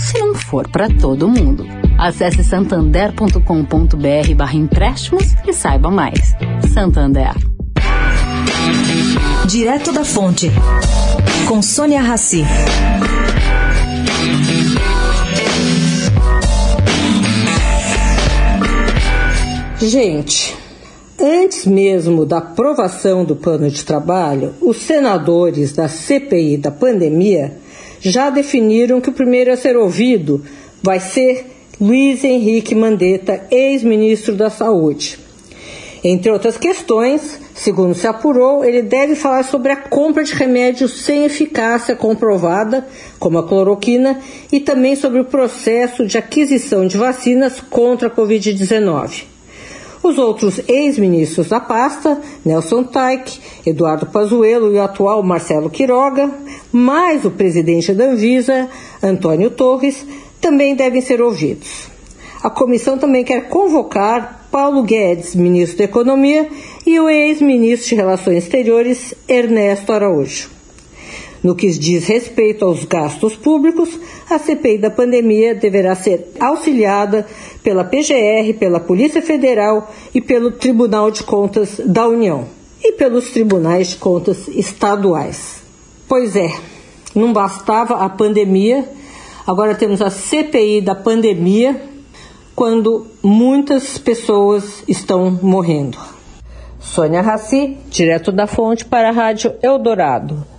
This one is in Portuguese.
se não for para todo mundo. Acesse santander.com.br barra empréstimos e saiba mais. Santander. Direto da Fonte, com Sônia Rassi. Gente, antes mesmo da aprovação do plano de trabalho, os senadores da CPI da pandemia já definiram que o primeiro a ser ouvido vai ser Luiz Henrique Mandetta, ex-ministro da Saúde. Entre outras questões, segundo se apurou, ele deve falar sobre a compra de remédios sem eficácia comprovada, como a cloroquina, e também sobre o processo de aquisição de vacinas contra a Covid-19. Os outros ex-ministros da pasta, Nelson Taik, Eduardo Pazuello e o atual Marcelo Quiroga, mais o presidente da Anvisa, Antônio Torres, também devem ser ouvidos. A comissão também quer convocar Paulo Guedes, ministro da Economia, e o ex-ministro de Relações Exteriores, Ernesto Araújo. No que diz respeito aos gastos públicos, a CPI da pandemia deverá ser auxiliada pela PGR, pela Polícia Federal e pelo Tribunal de Contas da União e pelos tribunais de contas estaduais. Pois é, não bastava a pandemia, agora temos a CPI da pandemia, quando muitas pessoas estão morrendo. Sônia Raci, direto da fonte para a Rádio Eldorado.